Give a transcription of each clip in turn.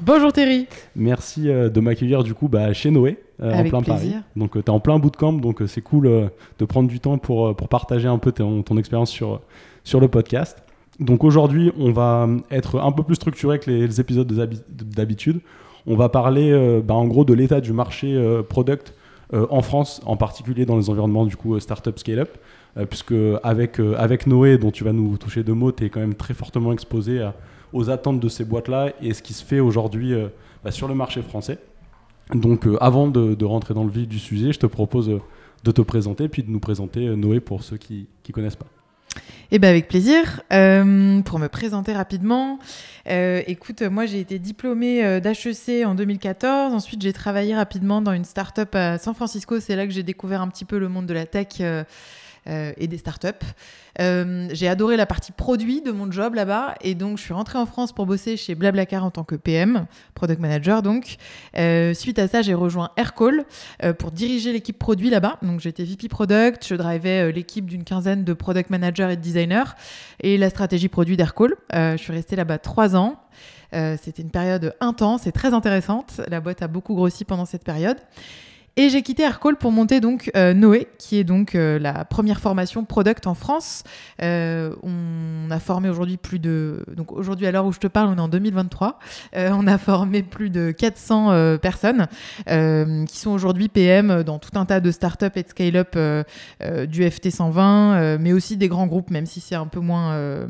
Bonjour Thierry. Merci euh, de m'accueillir du coup bah, chez Noé, euh, en plein Paris. Donc tu es en plein bootcamp, donc c'est cool de prendre du temps pour, pour partager un peu ton, ton expérience sur, sur le podcast. Donc aujourd'hui, on va être un peu plus structuré que les, épisodes d'habitude. On va parler bah, en gros de l'état du marché product en France, en particulier dans les environnements du coup startup scale-up. puisque avec, avec Noé, dont tu vas nous toucher deux mots, tu es quand même très fortement exposé à, aux attentes de ces boîtes-là et ce qui se fait aujourd'hui euh, bah, sur le marché français. Donc euh, avant de, rentrer dans le vif du sujet, je te propose euh, de te présenter puis de nous présenter Noé pour ceux qui ne connaissent pas. Eh ben avec plaisir. pour me présenter rapidement, écoute, moi j'ai été diplômée d'HEC en 2014. Ensuite, j'ai travaillé rapidement dans une start-up à San Francisco. C'est là que j'ai découvert un petit peu le monde de la tech et des startups. Euh, j'ai adoré la partie produit de mon job là-bas et donc je suis rentrée en France pour bosser chez Blablacar en tant que PM, product manager donc. Euh, suite à ça, j'ai rejoint Aircall pour diriger l'équipe produit là-bas. Donc j'étais VP product, je drivais l'équipe d'une quinzaine de product managers et de designers et la stratégie produit d'Aircall. je suis restée là-bas trois ans. C'était une période intense et très intéressante. La boîte a beaucoup grossi pendant cette période. Et j'ai quitté Aircall pour monter donc euh, Noé, qui est donc euh, la première formation product en France. Euh, on a formé aujourd'hui plus de... Donc aujourd'hui, à l'heure où je te parle, on est en 2023. on a formé plus de 400 personnes qui sont aujourd'hui PM dans tout un tas de startups et de scale-up du FT 120, mais aussi des grands groupes, même si c'est un peu moins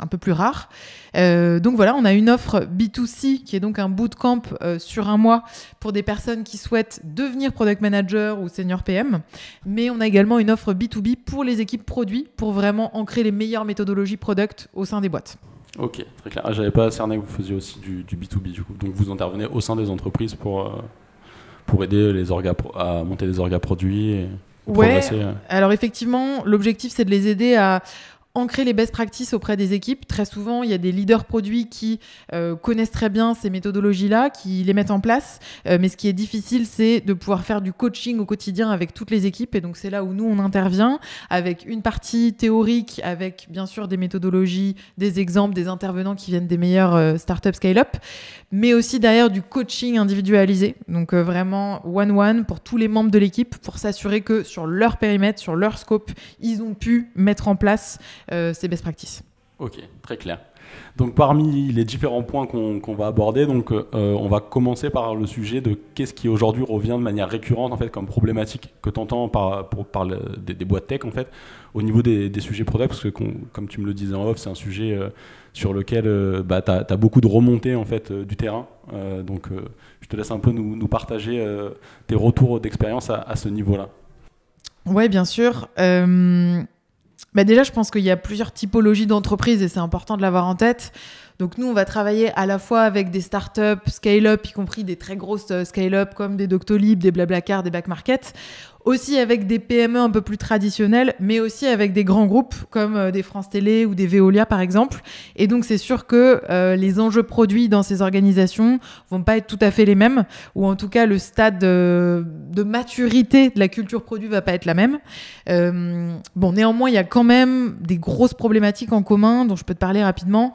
un peu plus rare. Euh, donc voilà, on a une offre B2C qui est donc un bootcamp euh, sur un mois pour des personnes qui souhaitent devenir product manager ou senior PM. Mais on a également une offre B2B pour les équipes produits pour vraiment ancrer les meilleures méthodologies product au sein des boîtes. Ok, très clair. Ah, j'avais pas cerné que vous faisiez aussi du, B2B du coup. Donc vous intervenez au sein des entreprises pour, euh, pour aider les orgas à monter des orgas produits. Et... Ouais, alors effectivement, l'objectif c'est de les aider à ancrer les best practices auprès des équipes. Très souvent, il y a des leaders produits qui euh, connaissent très bien ces méthodologies-là, qui les mettent en place. Euh, mais ce qui est difficile, c'est de pouvoir faire du coaching au quotidien avec toutes les équipes. Et donc, c'est là où nous, on intervient avec une partie théorique, avec bien sûr des méthodologies, des exemples, des intervenants qui viennent des meilleurs euh, startups scale-up, mais aussi derrière du coaching individualisé. Donc, vraiment one-one pour tous les membres de l'équipe pour s'assurer que sur leur périmètre, sur leur scope, ils ont pu mettre en place euh, c'est best practice. Ok, très clair. Donc parmi les différents points qu'on va aborder, donc euh, on va commencer par le sujet de qu'est-ce qui aujourd'hui revient de manière récurrente en fait comme problématique que tu entends par, pour, par des, boîtes tech en fait au niveau des, sujets product parce que comme tu me le disais en off, c'est un sujet euh, sur lequel bah, tu as, beaucoup de remontées en fait du terrain. donc je te laisse un peu nous, partager tes retours d'expérience à, à, ce niveau-là. Ouais, bien sûr. Bah déjà, je pense qu'il y a plusieurs typologies d'entreprises et c'est important de l'avoir en tête. Donc nous, on va travailler à la fois avec des startups, scale-up, y compris des très grosses euh, scale-up comme des Doctolib, des Blablacar, des Back Market, aussi avec des PME un peu plus traditionnelles, mais aussi avec des grands groupes comme euh, des France Télé ou des Veolia par exemple. Et donc c'est sûr que euh, les enjeux produits dans ces organisations vont pas être tout à fait les mêmes, ou en tout cas le stade de, maturité de la culture produit va pas être la même. bon, néanmoins, il y a quand même des grosses problématiques en commun dont je peux te parler rapidement.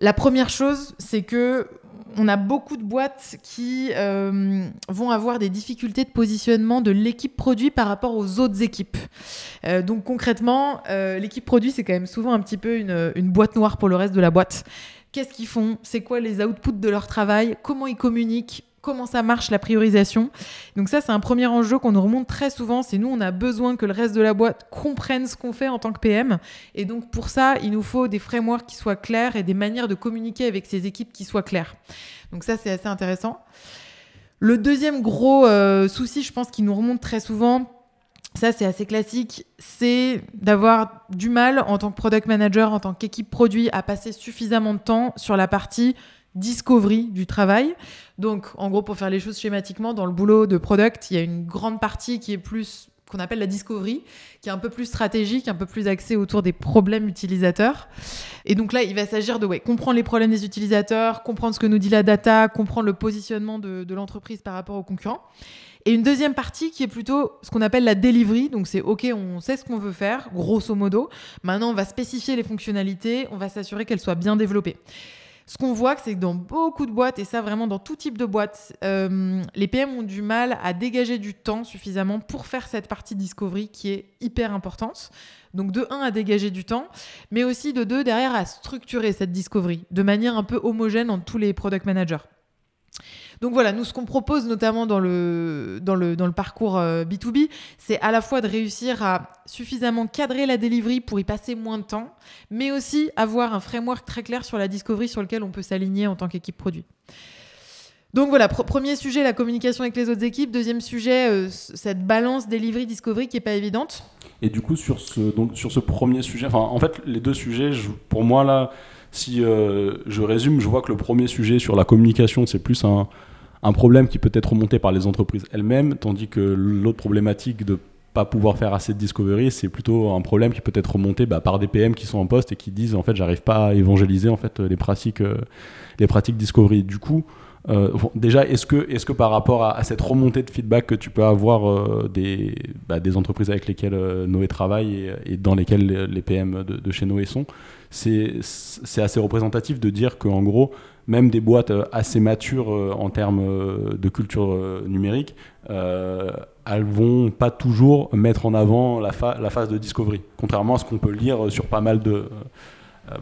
La première chose, c'est que on a beaucoup de boîtes qui euh, vont avoir des difficultés de positionnement de l'équipe produit par rapport aux autres équipes. Euh, donc concrètement, euh, l'équipe produit, c'est quand même souvent un petit peu une, une boîte noire pour le reste de la boîte. Qu'est-ce qu'ils font? C'est quoi les outputs de leur travail? Comment ils communiquent? Comment ça marche la priorisation. Donc ça, c'est un premier enjeu qu'on nous remonte très souvent. C'est nous, on a besoin que le reste de la boîte comprenne ce qu'on fait en tant que PM. Et donc pour ça, il nous faut des frameworks qui soient clairs et des manières de communiquer avec ces équipes qui soient claires. Donc ça, c'est assez intéressant. Le deuxième gros euh, souci, je pense, qui nous remonte très souvent, ça c'est assez classique, c'est d'avoir du mal en tant que product manager, en tant qu'équipe produit, à passer suffisamment de temps sur la partie discovery du travail. Donc, en gros, pour faire les choses schématiquement, dans le boulot de product, il y a une grande partie qui est plus qu'on appelle la discovery, qui est un peu plus stratégique, un peu plus axée autour des problèmes utilisateurs. Et donc là, il va s'agir de ouais, comprendre les problèmes des utilisateurs, comprendre ce que nous dit la data, comprendre le positionnement de, de l'entreprise par rapport aux concurrents. Et une deuxième partie qui est plutôt ce qu'on appelle la delivery. Donc c'est OK, on sait ce qu'on veut faire, grosso modo. Maintenant, on va spécifier les fonctionnalités, on va s'assurer qu'elles soient bien développées. Ce qu'on voit, c'est que dans beaucoup de boîtes, et ça vraiment dans tout type de boîtes, euh, les PM ont du mal à dégager du temps suffisamment pour faire cette partie discovery qui est hyper importante. Donc de 1 à dégager du temps, mais aussi de 2 derrière à structurer cette discovery de manière un peu homogène entre tous les product managers. Donc voilà, nous, ce qu'on propose notamment dans le, dans le, dans le parcours B2B, euh, c'est à la fois de réussir à suffisamment cadrer la delivery pour y passer moins de temps, mais aussi avoir un framework très clair sur la discovery sur lequel on peut s'aligner en tant qu'équipe produit. Donc voilà, premier sujet, la communication avec les autres équipes. Deuxième sujet, euh, cette balance delivery-discovery qui n'est pas évidente. Et du coup, sur ce, donc, sur ce premier sujet, en fait, les deux sujets, pour moi, là, si euh, je résume, je vois que le premier sujet sur la communication, c'est plus un, un problème qui peut être remonté par les entreprises elles-mêmes, tandis que l'autre problématique de pas pouvoir faire assez de discovery, c'est plutôt un problème qui peut être remonté bah, par des PM qui sont en poste et qui disent en fait j'arrive pas à évangéliser en fait les pratiques euh, les pratiques discovery. Du coup, euh, déjà est-ce que est-ce que par rapport à, cette remontée de feedback que tu peux avoir euh, des bah, des entreprises avec lesquelles Noé travaille et, dans lesquelles les PM de, chez Noé sont, c'est assez représentatif de dire qu'en gros même des boîtes euh, assez matures euh, en termes euh, de culture numérique, elles vont pas toujours mettre en avant la, phase de discovery, contrairement à ce qu'on peut lire sur pas mal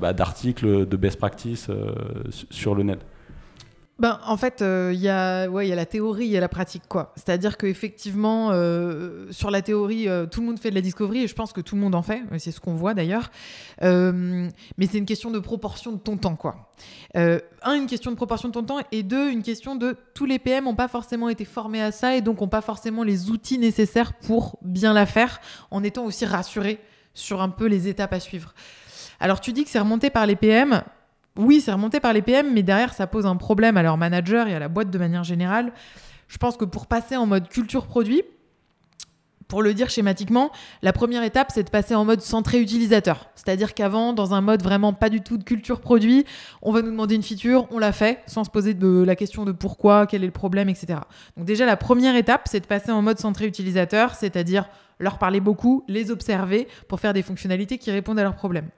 bah, d'articles de best practice sur le net. Ben, en fait, euh, il y, a, ouais, y a la théorie et la pratique. quoi. C'est-à-dire qu'effectivement, euh, sur la théorie, euh, tout le monde fait de la discovery et je pense que tout le monde en fait. C'est ce qu'on voit d'ailleurs. mais c'est une question de proportion de ton temps. quoi. un, une question de proportion de ton temps et deux, une question de tous les PM n'ont pas forcément été formés à ça et donc n'ont pas forcément les outils nécessaires pour bien la faire en étant aussi rassurés sur un peu les étapes à suivre. Alors tu dis que c'est remonté par les PM oui, c'est remonté par les PM, mais derrière, ça pose un problème à leur manager et à la boîte de manière générale. Je pense que pour passer en mode culture produit, pour le dire schématiquement, la première étape, c'est de passer en mode centré utilisateur. C'est-à-dire qu'avant, dans un mode vraiment pas du tout de culture produit, on va nous demander une feature, on l'a fait, sans se poser de la question de pourquoi, quel est le problème, etc. Donc déjà, la première étape, c'est de passer en mode centré utilisateur, c'est-à-dire leur parler beaucoup, les observer pour faire des fonctionnalités qui répondent à leurs problèmes.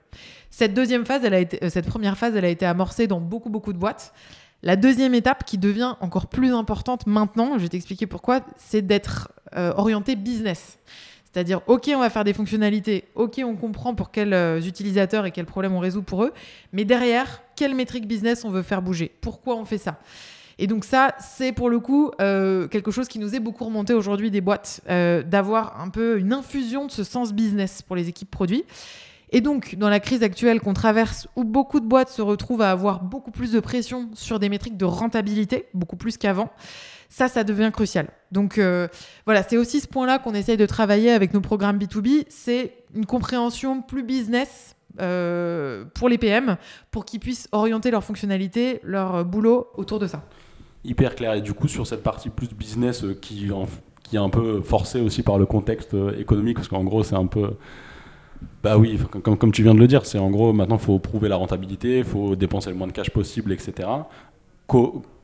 Cette deuxième phase, elle a été, euh, cette première phase, elle a été amorcée dans beaucoup beaucoup de boîtes. La deuxième étape qui devient encore plus importante maintenant, je vais t'expliquer pourquoi, c'est d'être euh, orienté business. C'est-à-dire, OK, on va faire des fonctionnalités, OK, on comprend pour quels euh, utilisateurs et quels problèmes on résout pour eux, mais derrière, quelle métrique business on veut faire bouger? Pourquoi on fait ça? Et donc ça, c'est pour le coup quelque chose qui nous est beaucoup remonté aujourd'hui des boîtes, d'avoir un peu une infusion de ce sens business pour les équipes produits. Et donc, dans la crise actuelle qu'on traverse, où beaucoup de boîtes se retrouvent à avoir beaucoup plus de pression sur des métriques de rentabilité, beaucoup plus qu'avant, ça, ça devient crucial. Donc euh, voilà, c'est aussi ce point-là qu'on essaye de travailler avec nos programmes B2B, c'est une compréhension plus business euh, pour les PM, pour qu'ils puissent orienter leur fonctionnalité, leur boulot autour de ça. Hyper clair. Et du coup, sur cette partie plus business euh, qui, qui est un peu forcée aussi par le contexte économique, parce qu'en gros, c'est un peu bah oui, comme, tu viens de le dire, c'est en gros maintenant il faut prouver la rentabilité, il faut dépenser le moins de cash possible, etc.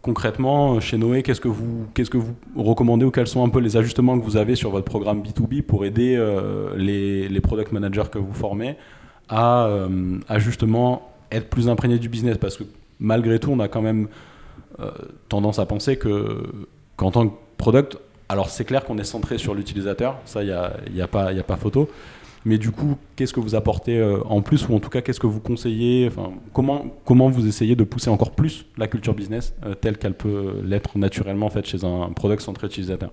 concrètement, chez Noé, qu'est-ce que vous recommandez ou quels sont un peu les ajustements que vous avez sur votre programme B2B pour aider euh, les, product managers que vous formez à, euh, à, justement être plus imprégnés du business? Parce que malgré tout, on a quand même euh, tendance à penser que qu'en tant que product, alors c'est clair qu'on est centré sur l'utilisateur, ça il n'y a, y a, pas, a pas photo. Mais du coup, qu'est-ce que vous apportez euh, en plus ou en tout cas qu'est-ce que vous conseillez comment, comment vous essayez de pousser encore plus la culture business euh, telle qu'elle peut l'être naturellement en fait, chez un product centré utilisateur?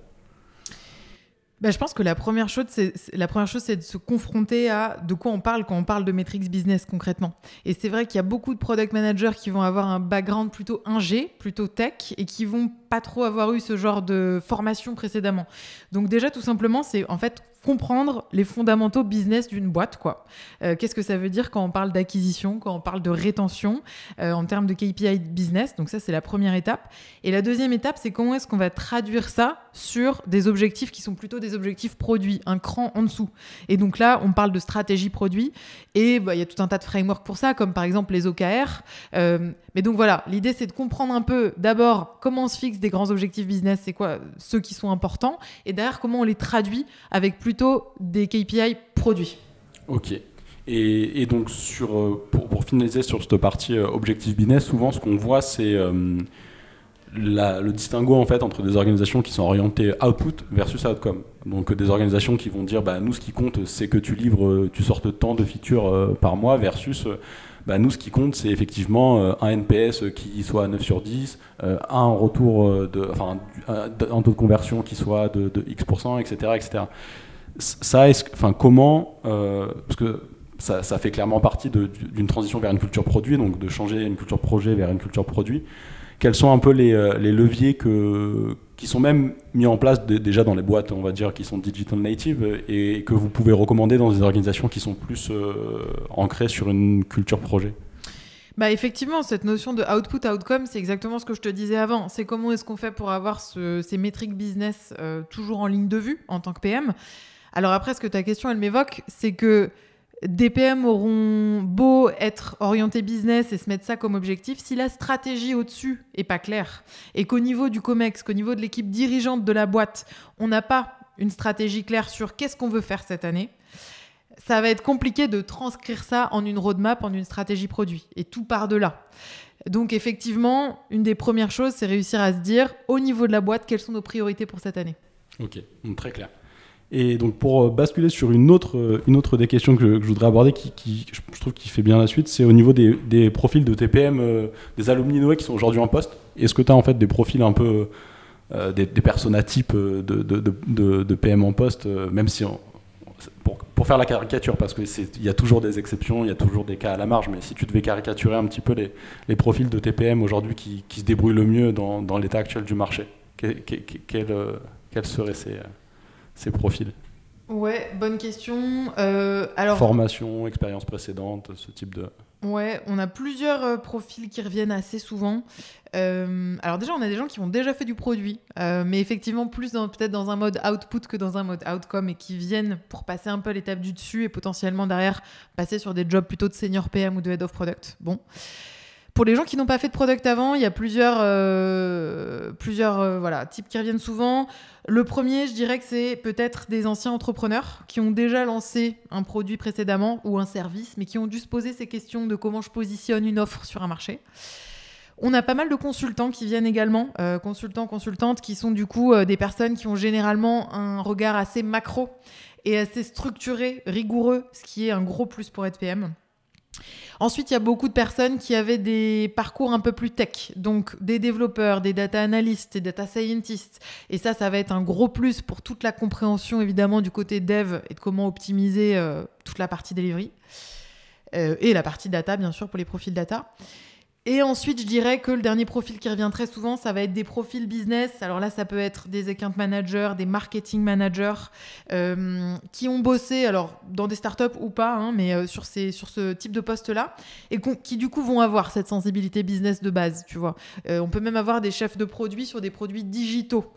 Bah, je pense que la première chose, c'est la première chose, c'est de se confronter à de quoi on parle quand on parle de metrics business concrètement. Et c'est vrai qu'il y a beaucoup de product managers qui vont avoir un background plutôt ingé, plutôt tech, et qui vont trop avoir eu ce genre de formation précédemment. Donc déjà, tout simplement, c'est en fait comprendre les fondamentaux business d'une boîte. quoi. Euh, qu'est-ce que ça veut dire quand on parle d'acquisition, quand on parle de rétention euh, en termes de KPI business Donc ça, c'est la première étape. Et la deuxième étape, c'est comment est-ce qu'on va traduire ça sur des objectifs qui sont plutôt des objectifs produits, un cran en dessous. Et donc là, on parle de stratégie produit. Et bah, il y a tout un tas de frameworks pour ça, comme par exemple les OKR. Euh, mais donc voilà, l'idée, c'est de comprendre un peu d'abord comment on se fixe des grands objectifs business, c'est quoi ceux qui sont importants, et derrière comment on les traduit avec plus des KPI produits. Ok. Et, donc, sur, euh, pour, finaliser sur cette partie euh, objectif business, souvent ce qu'on voit, c'est euh, le distinguo en fait, entre des organisations qui sont orientées output versus outcome. Donc, des organisations qui vont dire bah, nous, ce qui compte, c'est que tu livres, tu sortes tant de features par mois, versus bah, nous, ce qui compte, c'est effectivement un NPS qui soit à 9 sur 10, un retour de, enfin, un, taux de conversion qui soit de, X%, etc. etc ça, enfin, comment, euh, parce que ça, fait clairement partie d'une transition vers une culture produit, donc de changer une culture projet vers une culture produit. Quels sont un peu euh, les leviers que, qui sont même mis en place déjà dans les boîtes, on va dire, qui sont digital native et que vous pouvez recommander dans des organisations qui sont plus euh, ancrées sur une culture projet bah effectivement, cette notion de output, outcome, c'est exactement ce que je te disais avant. C'est comment est-ce qu'on fait pour avoir ce, ces métriques business toujours en ligne de vue en tant que PM. Alors après, ce que ta question, elle m'évoque, c'est que des PM auront beau être orientés business et se mettre ça comme objectif, si la stratégie au-dessus est pas claire et qu'au niveau du COMEX, qu'au niveau de l'équipe dirigeante de la boîte, on n'a pas une stratégie claire sur qu'est-ce qu'on veut faire cette année, ça va être compliqué de transcrire ça en une roadmap, en une stratégie produit. Et tout part de là. Donc effectivement, une des premières choses, c'est réussir à se dire, au niveau de la boîte, quelles sont nos priorités pour cette année? Ok, très clair. Et donc pour euh, basculer sur une autre, euh, une autre des questions que je, voudrais aborder, qui, je trouve qui fait bien la suite, c'est au niveau des, profils de TPM, euh, des alumni Noé qui sont aujourd'hui en poste. Est-ce que tu as en fait des profils un peu, des, des personas types de, de, de, PM en poste, même si, pour, pour, faire la caricature, parce qu'il y a toujours des exceptions, il y a toujours des cas à la marge, mais si tu devais caricaturer un petit peu les, les profils de TPM aujourd'hui qui, qui, se débrouillent le mieux dans, dans l'état actuel du marché, quels quel seraient ces ces profils Ouais, bonne question. Euh, alors... Formation, expérience précédente, ce type de... Ouais, on a plusieurs euh, profils qui reviennent assez souvent. Euh, alors déjà, on a des gens qui ont déjà fait du produit, mais effectivement plus peut-être dans un mode output que dans un mode outcome et qui viennent pour passer un peu l'étape du dessus et potentiellement derrière passer sur des jobs plutôt de senior PM ou de head of product. Bon. Pour les gens qui n'ont pas fait de product avant, il y a plusieurs, euh, plusieurs euh, voilà, types qui reviennent souvent. Le premier, je dirais que c'est peut-être des anciens entrepreneurs qui ont déjà lancé un produit précédemment ou un service, mais qui ont dû se poser ces questions de comment je positionne une offre sur un marché. On a pas mal de consultants qui viennent également, euh, consultants, consultantes, qui sont du coup des personnes qui ont généralement un regard assez macro et assez structuré, rigoureux, ce qui est un gros plus pour être PM. Ensuite, il y a beaucoup de personnes qui avaient des parcours un peu plus tech, donc des développeurs, des data analysts, des data scientists. Et ça, ça va être un gros plus pour toute la compréhension évidemment du côté dev et de comment optimiser euh, toute la partie delivery. Euh, et la partie data, bien sûr, pour les profils data. Et ensuite, je dirais que le dernier profil qui revient très souvent, ça va être des profils business. Alors là, ça peut être des account managers, des marketing managers euh, qui ont bossé, alors dans des startups ou pas, hein, mais euh, sur, ces, sur ce type de poste-là, et qui du coup vont avoir cette sensibilité business de base, tu vois. Euh, on peut même avoir des chefs de produits sur des produits digitaux.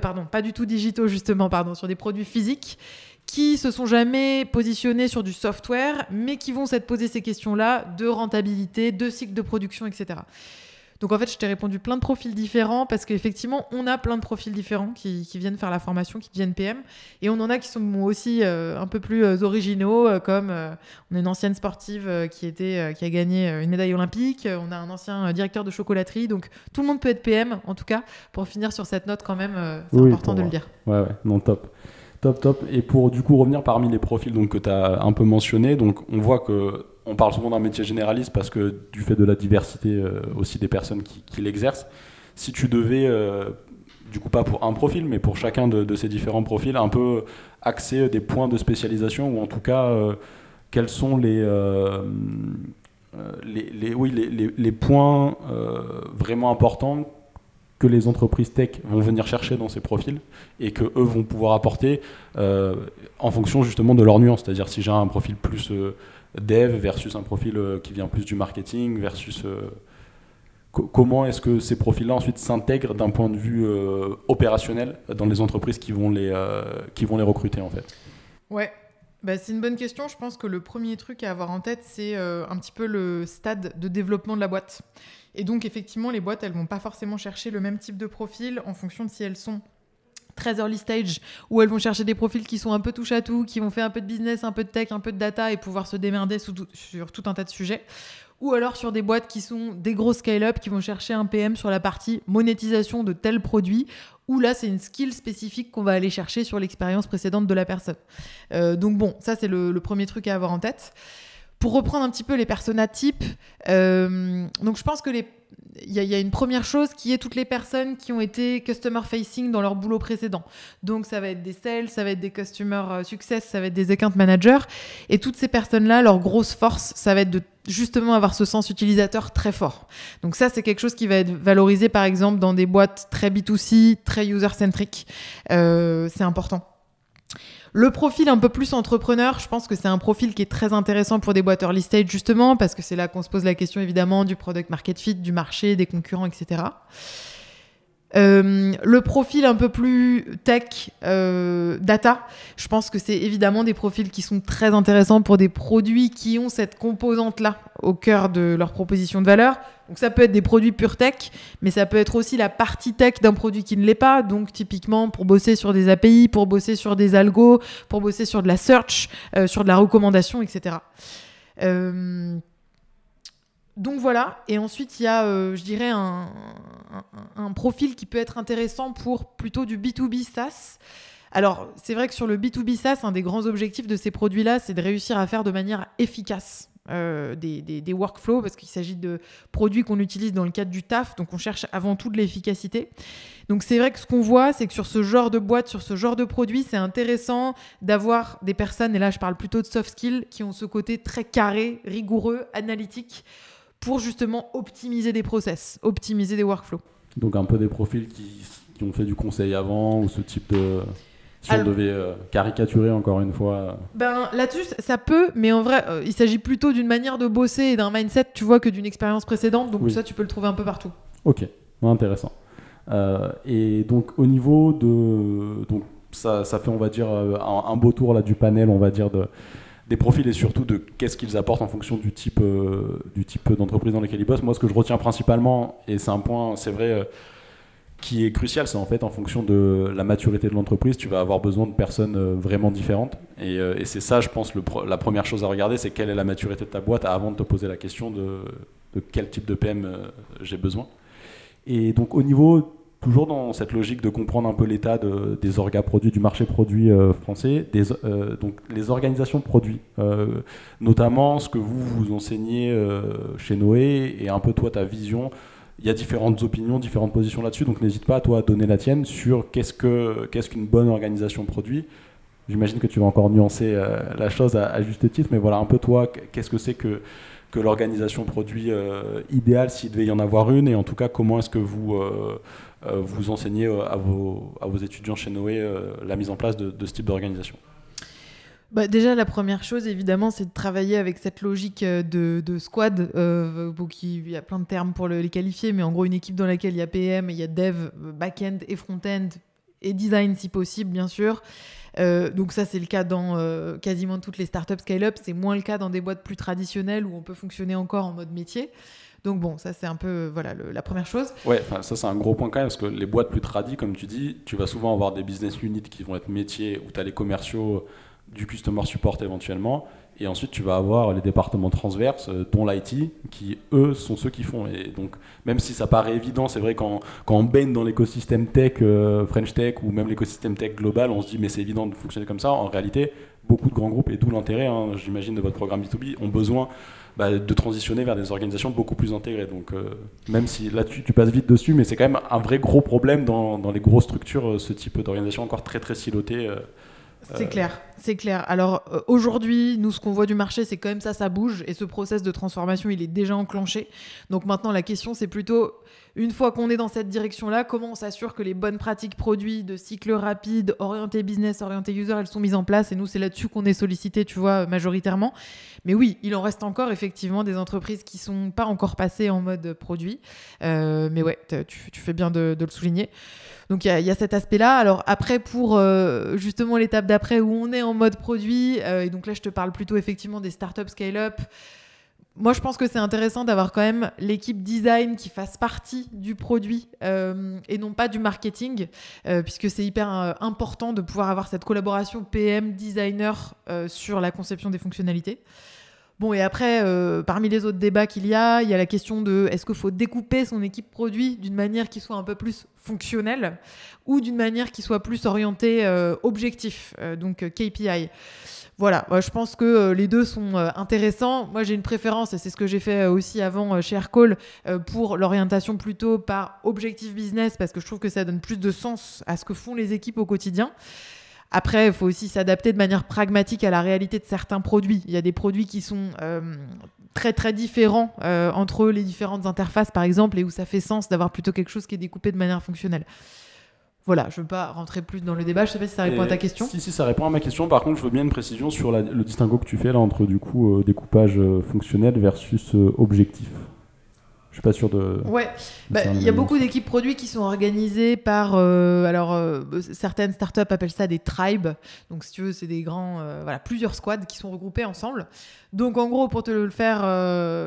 pardon, pas du tout digitaux justement, pardon, sur des produits physiques qui se sont jamais positionnés sur du software, mais qui vont s'être posé ces questions-là de rentabilité, de cycle de production, etc. Donc en fait, je t'ai répondu plein de profils différents parce qu'effectivement, on a plein de profils différents qui, viennent faire la formation, qui deviennent PM. Et on en a qui sont aussi euh, un peu plus euh, originaux, euh, comme on a une ancienne sportive qui, était, qui a gagné une médaille olympique, on a un ancien directeur de chocolaterie. Donc tout le monde peut être PM, en tout cas, pour finir sur cette note quand même, c'est important de le dire. Ouais, ouais, non, top. Top, top. Et pour du coup revenir parmi les profils donc, que tu as un peu mentionné, donc on voit que on parle souvent d'un métier généraliste parce que du fait de la diversité euh, aussi des personnes qui, l'exercent, si tu devais, euh, du coup pas pour un profil, mais pour chacun de, ces différents profils, un peu axer des points de spécialisation ou en tout cas euh, quels sont les, les, points vraiment importants que les entreprises tech vont venir chercher dans ces profils et que eux vont pouvoir apporter euh, en fonction justement de leur nuance. C'est-à-dire si j'ai un profil plus euh, dev versus un profil euh, qui vient plus du marketing versus comment est-ce que ces profils-là ensuite s'intègrent d'un point de vue opérationnel dans les entreprises qui vont les, qui vont les recruter en fait? Ouais, bah, c'est une bonne question. Je pense que le premier truc à avoir en tête, c'est un petit peu le stade de développement de la boîte. Et donc, effectivement, les boîtes, elles vont pas forcément chercher le même type de profil en fonction de si elles sont très early stage, où elles vont chercher des profils qui sont un peu touche à tout, qui vont faire un peu de business, un peu de tech, un peu de data et pouvoir se démerder sur tout un tas de sujets. Ou alors sur des boîtes qui sont des gros scale-up, qui vont chercher un PM sur la partie monétisation de tels produits, où là, c'est une skill spécifique qu'on va aller chercher sur l'expérience précédente de la personne. Euh, donc bon, ça, c'est le, premier truc à avoir en tête pour reprendre un petit peu les personas types, euh, donc je pense que les il y, a une première chose qui est toutes les personnes qui ont été customer facing dans leur boulot précédent. Donc ça va être des sales, ça va être des customer euh, success, ça va être des account managers. Et toutes ces personnes-là, leur grosse force, ça va être de justement avoir ce sens utilisateur très fort. Donc ça, c'est quelque chose qui va être valorisé par exemple dans des boîtes très B2C, très user-centric. Euh, c'est important. Le profil un peu plus entrepreneur, je pense que c'est un profil qui est très intéressant pour des boîtes early justement, parce que c'est là qu'on se pose la question évidemment du product market fit, du marché, des concurrents, etc. Euh, le profil un peu plus tech, euh, data, je pense que c'est évidemment des profils qui sont très intéressants pour des produits qui ont cette composante-là au cœur de leur proposition de valeur. Donc ça peut être des produits pure tech, mais ça peut être aussi la partie tech d'un produit qui ne l'est pas. Donc typiquement pour bosser sur des API, pour bosser sur des algos, pour bosser sur de la search, euh, sur de la recommandation, etc. donc voilà, et ensuite il y a, euh, je dirais, un, profil qui peut être intéressant pour plutôt du B2B SaaS. Alors c'est vrai que sur le B2B SaaS, un des grands objectifs de ces produits-là, c'est de réussir à faire de manière efficace euh, des, des, workflows, parce qu'il s'agit de produits qu'on utilise dans le cadre du taf, donc on cherche avant tout de l'efficacité. Donc c'est vrai que ce qu'on voit, c'est que sur ce genre de boîte, sur ce genre de produit, c'est intéressant d'avoir des personnes, et là je parle plutôt de soft skills, qui ont ce côté très carré, rigoureux, analytique pour justement optimiser des process, optimiser des workflows. Donc un peu des profils qui, qui ont fait du conseil avant ou ce type de... Si on devait euh, caricaturer encore une fois. Ben là-dessus, ça peut, mais en vrai, euh, il s'agit plutôt d'une manière de bosser et d'un mindset, tu vois, que d'une expérience précédente. Donc ça, tu peux le trouver un peu partout. Ok, intéressant. Euh, et donc au niveau de, donc ça, ça fait, on va dire, un, un, beau tour là du panel, on va dire de des profils et surtout de qu'est-ce qu'ils apportent en fonction du type, euh, du type d'entreprise dans laquelle ils bossent. Moi, ce que je retiens principalement, et c'est un point, c'est vrai, euh, qui est crucial, c'est en fait en fonction de la maturité de l'entreprise, tu vas avoir besoin de personnes euh, vraiment différentes. Et, c'est ça, je pense, le, la première chose à regarder, c'est quelle est la maturité de ta boîte avant de te poser la question de, de quel type de PM j'ai besoin. Et donc au niveau toujours dans cette logique de comprendre un peu l'état de, des orgas produits, du marché produit euh, français, euh, donc les organisations produits, euh, notamment ce que vous vous enseignez chez Noé et un peu toi ta vision. Il y a différentes opinions, différentes positions là-dessus, donc n'hésite pas toi à donner la tienne sur qu'est-ce que qu'est-ce qu'une bonne organisation produit. J'imagine que tu vas encore nuancer la chose à, à, juste titre, mais voilà un peu toi, qu'est-ce que c'est que que l'organisation produit idéale s'il devait y en avoir une, et en tout cas comment est-ce que vous vous enseignez euh, à vos, étudiants chez Noé euh, la mise en place de, ce type d'organisation bah déjà, la première chose, évidemment, c'est de travailler avec cette logique de, de squad. Euh, il y a plein de termes pour les qualifier, mais en gros, une équipe dans laquelle il y a PM, il y a dev, back-end et front-end, et design si possible, bien sûr. donc ça, c'est le cas dans quasiment toutes les startups scale-up. C'est moins le cas dans des boîtes plus traditionnelles où on peut fonctionner encore en mode métier. Donc bon, ça c'est un peu voilà la première chose. Ouais, ça c'est un gros point quand même parce que les boîtes plus tradies, comme tu dis, tu vas souvent avoir des business units qui vont être métiers où tu as les commerciaux du customer support éventuellement. Et ensuite, tu vas avoir les départements transverses, euh, dont l'IT, qui eux sont ceux qui font. Et donc, même si ça paraît évident, c'est vrai quand, quand on baigne dans l'écosystème tech, euh, French Tech ou même l'écosystème tech global, on se dit mais c'est évident de fonctionner comme ça. En réalité, beaucoup de grands groupes, et d'où l'intérêt, hein, j'imagine, de votre programme B2B, ont besoin bah, de transitionner vers des organisations beaucoup plus intégrées. Donc, euh, même si là tu, tu, passes vite dessus, mais c'est quand même un vrai gros problème dans, les grosses structures, ce type d'organisation encore très très silotée. Euh, C'est clair, c'est clair. Alors aujourd'hui, nous, ce qu'on voit du marché, c'est quand même ça, ça bouge et ce process de transformation, il est déjà enclenché. Donc maintenant, la question, c'est plutôt une fois qu'on est dans cette direction-là, comment on s'assure que les bonnes pratiques produits de cycle rapide, orienté business, orienté user, elles sont mises en place? Et nous, c'est là-dessus qu'on est sollicité, tu vois, majoritairement. Mais oui, il en reste encore effectivement des entreprises qui sont pas encore passées en mode produit. Euh, mais ouais, tu, fais bien de, le souligner. Donc il y, a cet aspect-là. Alors après, pour euh, justement l'étape d'après où on est en mode produit, euh, et donc là je te parle plutôt effectivement des startups scale-up moi, je pense que c'est intéressant d'avoir quand même l'équipe design qui fasse partie du produit euh, et non pas du marketing, puisque c'est hyper important de pouvoir avoir cette collaboration PM-designer sur la conception des fonctionnalités. Bon, et après, parmi les autres débats qu'il y a, il y a la question de est-ce qu'il faut découper son équipe produit d'une manière qui soit un peu plus fonctionnelle ou d'une manière qui soit plus orientée objectif, donc KPI. Voilà, je pense que euh, les deux sont euh, intéressants. Moi, j'ai une préférence, et c'est ce que j'ai fait euh, aussi avant chez Aircall, pour l'orientation plutôt par objectif business, parce que je trouve que ça donne plus de sens à ce que font les équipes au quotidien. Après, il faut aussi s'adapter de manière pragmatique à la réalité de certains produits. Il y a des produits qui sont très très différents entre les différentes interfaces, par exemple, et où ça fait sens d'avoir plutôt quelque chose qui est découpé de manière fonctionnelle. Voilà, je ne veux pas rentrer plus dans le débat. Je ne sais pas si ça répond à ta question. Si, si, ça répond à ma question. Par contre, je veux bien une précision sur le distinguo que tu fais là entre du coup euh, découpage euh, fonctionnel versus euh, objectif. Je suis pas sûr de. Ouais, bah, il y a beaucoup d'équipes produits qui sont organisées par. alors, certaines startups appellent ça des tribes. Donc, si tu veux, c'est des grands. voilà, plusieurs squads qui sont regroupés ensemble. Donc, en gros, pour te le faire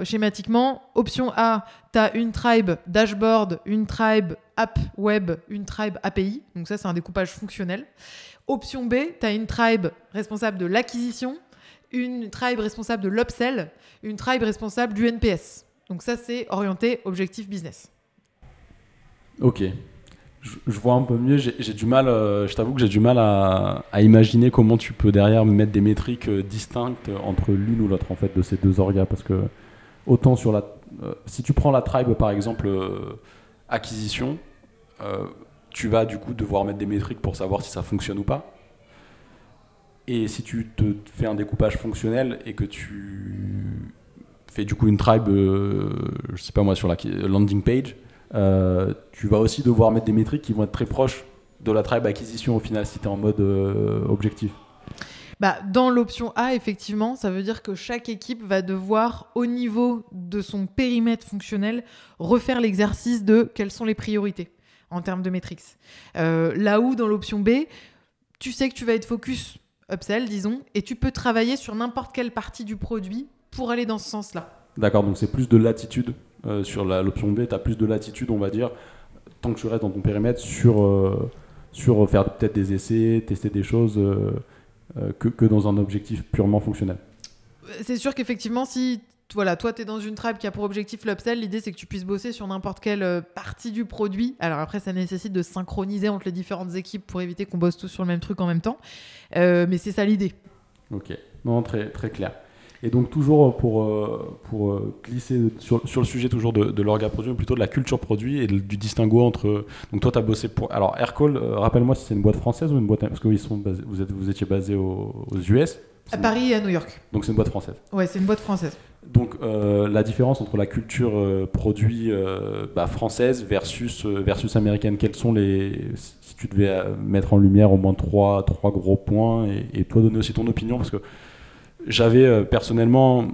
schématiquement, option A, tu as une tribe dashboard, une tribe app web, une tribe API. Donc ça, c'est un découpage fonctionnel. Option B, tu as une tribe responsable de l'acquisition, une tribe responsable de l'upsell, une tribe responsable du NPS. Donc ça, c'est orienté objectif business. Ok. Je, vois un peu mieux. J'ai du mal, euh, je t'avoue que j'ai du mal à, imaginer comment tu peux derrière mettre des métriques euh, distinctes entre l'une ou l'autre en fait de ces deux orgas. Parce que autant sur la. Euh, si tu prends la tribe par exemple acquisition, tu vas du coup devoir mettre des métriques pour savoir si ça fonctionne ou pas. Et si tu te fais un découpage fonctionnel et que tu fais du coup une tribe, euh, je sais pas moi, sur la landing page, euh, tu vas aussi devoir mettre des métriques qui vont être très proches de la tribe acquisition au final si tu es en mode objectif. Bah, dans l'option A, effectivement, ça veut dire que chaque équipe va devoir, au niveau de son périmètre fonctionnel, refaire l'exercice de quelles sont les priorités en termes de métriques. Euh, là où, dans l'option B, tu sais que tu vas être focus upsell, disons, et tu peux travailler sur n'importe quelle partie du produit pour aller dans ce sens-là. D'accord, donc c'est plus de latitude. Euh, sur l'option B, tu as plus de latitude, on va dire, tant que tu restes dans ton périmètre, sur, euh, sur faire peut-être des essais, tester des choses. Euh, que, que, dans un objectif purement fonctionnel. C'est sûr qu'effectivement, si voilà, toi, tu es dans une tribe qui a pour objectif l'upsell, l'idée c'est que tu puisses bosser sur n'importe quelle euh, partie du produit. Alors après, ça nécessite de synchroniser entre les différentes équipes pour éviter qu'on bosse tous sur le même truc en même temps. Euh, mais c'est ça l'idée. Ok, non, très, très clair. Et donc toujours pour, euh, pour euh, glisser sur, sur, le sujet toujours de, de l'orga produit, mais plutôt de la culture produit et du distinguo entre... Donc toi, tu as bossé pour... Alors Aircall, euh, rappelle-moi si c'est une boîte française ou une boîte... Parce que ils sont vous, êtes, vous étiez basé aux, US. À Paris et à New York. Donc c'est une boîte française. Ouais, c'est une boîte française. Donc la différence entre la culture produit bah, française versus, versus américaine, quels sont les... Si tu devais mettre en lumière au moins trois, trois gros points et, et toi donner aussi ton opinion, parce que j'avais euh, personnellement,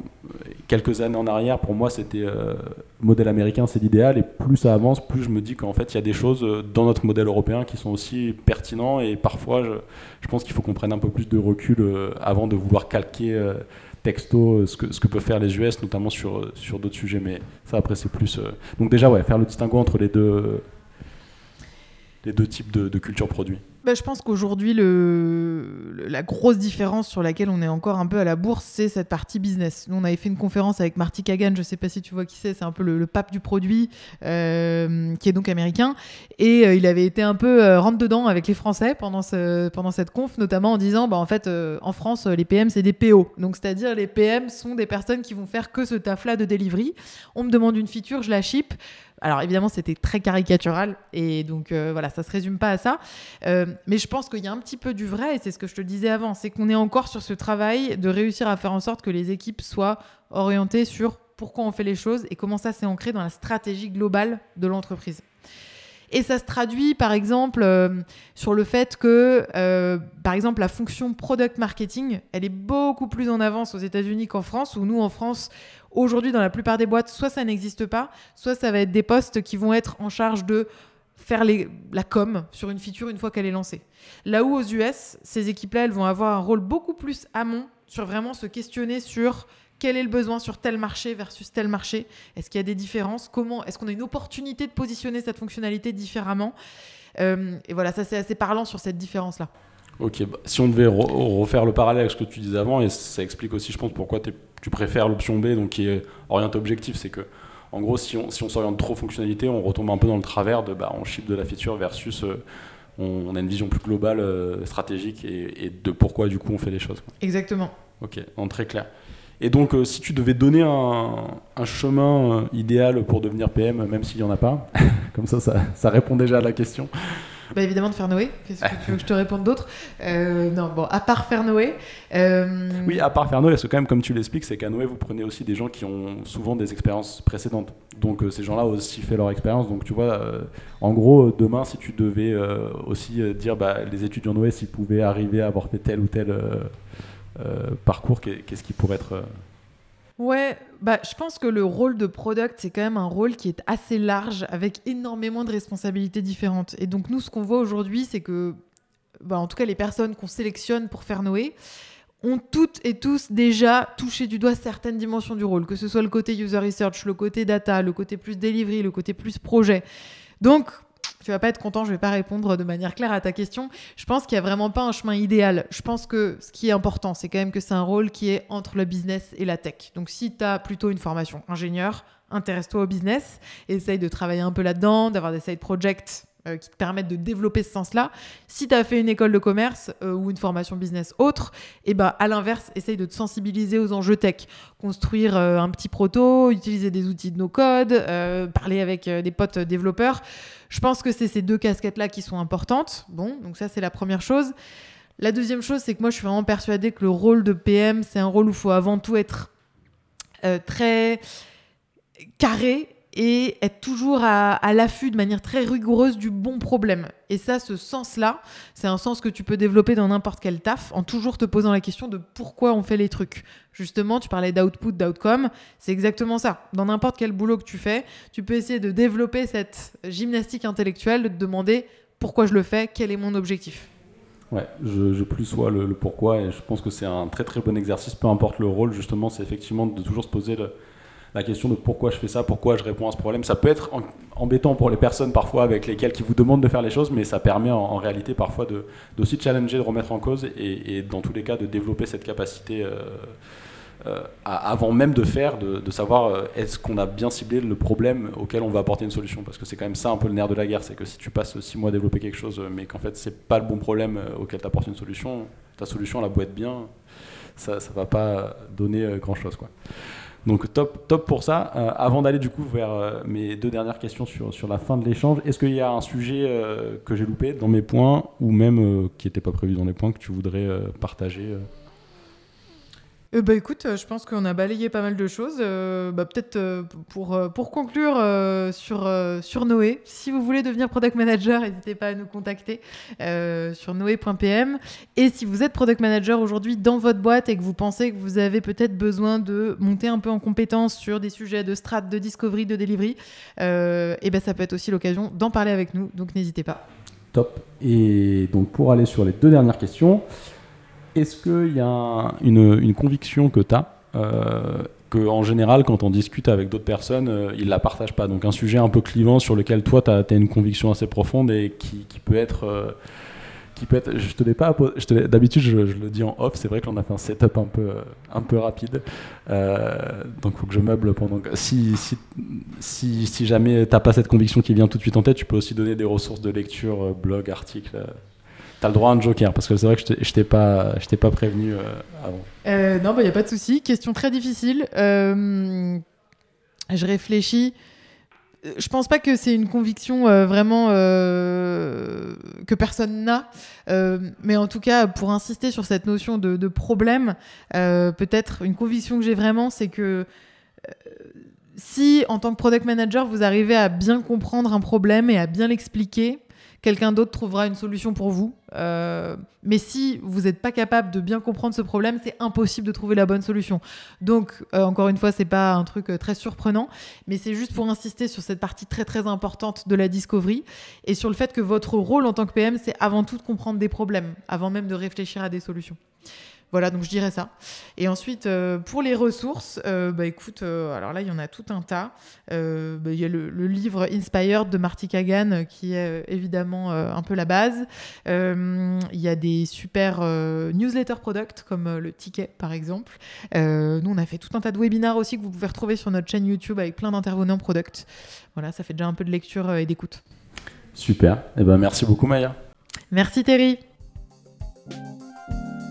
quelques années en arrière, pour moi, c'était euh, modèle américain, c'est l'idéal. Et plus ça avance, plus je me dis qu'en fait, il y a des choses euh, dans notre modèle européen qui sont aussi pertinents. Et parfois, je, pense qu'il faut qu'on prenne un peu plus de recul avant de vouloir calquer texto ce que, ce que peuvent faire les US, notamment sur, sur d'autres sujets. Mais ça, après, c'est plus. Donc, déjà, ouais, faire le distinguo entre les deux, les deux types de, de culture produit. Bah, je pense qu'aujourd'hui, le, la grosse différence sur laquelle on est encore un peu à la bourse, c'est cette partie business. Nous, on avait fait une conférence avec Marty Kagan, je ne sais pas si tu vois qui c'est, c'est un peu le, pape du produit, euh, qui est donc américain. Et euh, il avait été un peu euh, rentre-dedans avec les Français pendant, ce, pendant cette conf, notamment en disant, bah, en fait, en France, les PM, c'est des PO. Donc, c'est-à-dire, les PM sont des personnes qui vont faire que ce taf-là de delivery. On me demande une feature, je la ship Alors évidemment, c'était très caricatural et donc voilà, ça se résume pas à ça. mais je pense qu'il y a un petit peu du vrai et c'est ce que je te disais avant, c'est qu'on est encore sur ce travail de réussir à faire en sorte que les équipes soient orientées sur pourquoi on fait les choses et comment ça s'est ancré dans la stratégie globale de l'entreprise. Et ça se traduit, par exemple, euh, sur le fait que, euh, par exemple, la fonction product marketing, elle est beaucoup plus en avance aux États-Unis qu'en France, où nous, en France, aujourd'hui, dans la plupart des boîtes, soit ça n'existe pas, soit ça va être des postes qui vont être en charge de faire la com sur une feature une fois qu'elle est lancée. Là où aux US, ces équipes-là, elles vont avoir un rôle beaucoup plus amont sur vraiment se questionner sur quel est le besoin sur tel marché versus tel marché Est-ce qu'il y a des différences? Comment Est-ce qu'on a une opportunité de positionner cette fonctionnalité différemment? Euh, Et voilà, ça c'est assez parlant sur cette différence-là. Ok, bah, si on devait refaire le parallèle avec ce que tu disais avant, et ça explique aussi, je pense, pourquoi tu préfères l'option B, donc qui est orientée objectif, c'est que, en gros, si on s'oriente trop fonctionnalité, on retombe un peu dans le travers de, bah, on ship de la feature versus euh, on, a une vision plus globale, euh, stratégique, et, de pourquoi du coup on fait les choses. Exactement. Ok, en très clair. Et donc, euh, si tu devais donner un, chemin idéal pour devenir PM, même s'il n'y en a pas, comme ça, ça, répond déjà à la question. Bah évidemment de faire Noé. Qu'est-ce que tu veux que je te réponde d'autre? Euh, Non, bon, à part faire Noé. Oui, à part faire Noé, parce que quand même, comme tu l'expliques, c'est qu'à Noé, vous prenez aussi des gens qui ont souvent des expériences précédentes. Donc ces gens-là ont aussi fait leur expérience. Donc tu vois, en gros, demain, si tu devais aussi dire bah, les étudiants Noé, s'ils pouvaient arriver à avoir fait tel ou tel euh, parcours, qu'est-ce qui pourrait être... Ouais, bah, je pense que le rôle de product, c'est quand même un rôle qui est assez large, avec énormément de responsabilités différentes. Et donc, nous, ce qu'on voit aujourd'hui, c'est que, bah, en tout cas, les personnes qu'on sélectionne pour faire Noé, ont toutes et tous déjà touché du doigt certaines dimensions du rôle, que ce soit le côté user research, le côté data, le côté plus delivery, le côté plus projet. Donc, tu vas pas être content, je vais pas répondre de manière claire à ta question. Je pense qu'il y a vraiment pas un chemin idéal. Je pense que ce qui est important, c'est quand même que c'est un rôle qui est entre le business et la tech. Donc si tu as plutôt une formation ingénieur, intéresse-toi au business, essaye de travailler un peu là-dedans, d'avoir des side projects euh, qui te permettent de développer ce sens-là. Si tu as fait une école de commerce euh, ou une formation business autre, et eh ben, à l'inverse, essaye de te sensibiliser aux enjeux tech. Construire euh, un petit proto, utiliser des outils de no-code, parler avec des potes développeurs. Je pense que c'est ces deux casquettes-là qui sont importantes. Bon, donc ça, c'est la première chose. La deuxième chose, c'est que moi, je suis vraiment persuadée que le rôle de PM, c'est un rôle où il faut avant tout être très carré et être toujours à, l'affût de manière très rigoureuse du bon problème. Et ça, ce sens-là, c'est un sens que tu peux développer dans n'importe quel taf en toujours te posant la question de pourquoi on fait les trucs. Justement, tu parlais d'output, d'outcome, c'est exactement ça. Dans n'importe quel boulot que tu fais, tu peux essayer de développer cette gymnastique intellectuelle, de te demander pourquoi je le fais, quel est mon objectif. Ouais, je, je plus sois le, le, pourquoi et je pense que c'est un très très bon exercice, peu importe le rôle, justement, c'est effectivement de toujours se poser le, la question de pourquoi je fais ça, pourquoi je réponds à ce problème. Ça peut être embêtant pour les personnes parfois avec lesquelles qui vous demandent de faire les choses, mais ça permet en, réalité parfois de d'aussi challenger, de remettre en cause et, dans tous les cas de développer cette capacité. Euh, euh, avant même de faire, de, savoir euh, est-ce qu'on a bien ciblé le problème auquel on va apporter une solution. Parce que c'est quand même ça un peu le nerf de la guerre, c'est que si tu passes six mois à développer quelque chose, mais qu'en fait c'est pas le bon problème auquel tu apportes une solution, ta solution elle a beau être bien, ça, ça va pas donner grand chose. Quoi. Donc top, top pour ça. Euh, avant d'aller du coup vers euh, mes deux dernières questions sur, sur la fin de l'échange, est-ce qu'il y a un sujet euh, que j'ai loupé dans mes points ou même qui n'était pas prévu dans les points que tu voudrais partager euh, bah écoute, euh, je pense qu'on a balayé pas mal de choses. Euh, bah, Peut-être pour, pour conclure sur, sur Noé, si vous voulez devenir product manager, n'hésitez pas à nous contacter sur noé.pm. Et si vous êtes product manager aujourd'hui dans votre boîte et que vous pensez que vous avez peut-être besoin de monter un peu en compétence sur des sujets de strat, de discovery, de delivery, et ben ça peut être aussi l'occasion d'en parler avec nous. Donc n'hésitez pas. Top. Et donc pour aller sur les deux dernières questions. Est-ce qu'il y a une, conviction que tu as euh, que en général, quand on discute avec d'autres personnes, euh, ils ne la partagent pas? Donc un sujet un peu clivant sur lequel toi, tu as, une conviction assez profonde et qui, peut être... Euh, qui peut être, je te l'ai pas d'habitude je, le dis en off c'est vrai qu'on a fait un setup un peu un peu rapide donc il faut que je meuble pendant si si, si, si jamais pas cette conviction qui vient tout de suite en tête tu peux aussi donner des ressources de lecture blog articles T'as le droit à un joker, parce que c'est vrai que je t'ai pas, pas prévenu euh, avant. Euh, non, il bah, n'y a pas de souci. Question très difficile. Euh, je réfléchis. je pense pas que c'est une conviction vraiment que personne n'a, mais en tout cas, pour insister sur cette notion de problème, peut-être une conviction que j'ai vraiment, c'est que si en tant que product manager, vous arrivez à bien comprendre un problème et à bien l'expliquer, quelqu'un d'autre trouvera une solution pour vous. Euh, mais si vous n'êtes pas capable de bien comprendre ce problème, c'est impossible de trouver la bonne solution. Donc, euh, encore une fois, c'est pas un truc euh, très surprenant, mais c'est juste pour insister sur cette partie très très importante de la discovery et sur le fait que votre rôle en tant que PM, c'est avant tout de comprendre des problèmes, avant même de réfléchir à des solutions. Voilà, donc je dirais ça. Et ensuite, euh, pour les ressources, euh, bah écoute, euh, alors là, il y en a tout un tas. Bah, il y a le, livre Inspired de Marty Kagan, qui est évidemment un peu la base. Il y a des super newsletter products, comme le ticket, par exemple. nous, on a fait tout un tas de webinars aussi que vous pouvez retrouver sur notre chaîne YouTube avec plein d'intervenants product. Voilà, ça fait déjà un peu de lecture et d'écoute. Super. Et eh ben, merci beaucoup, Maya. Merci, Terry.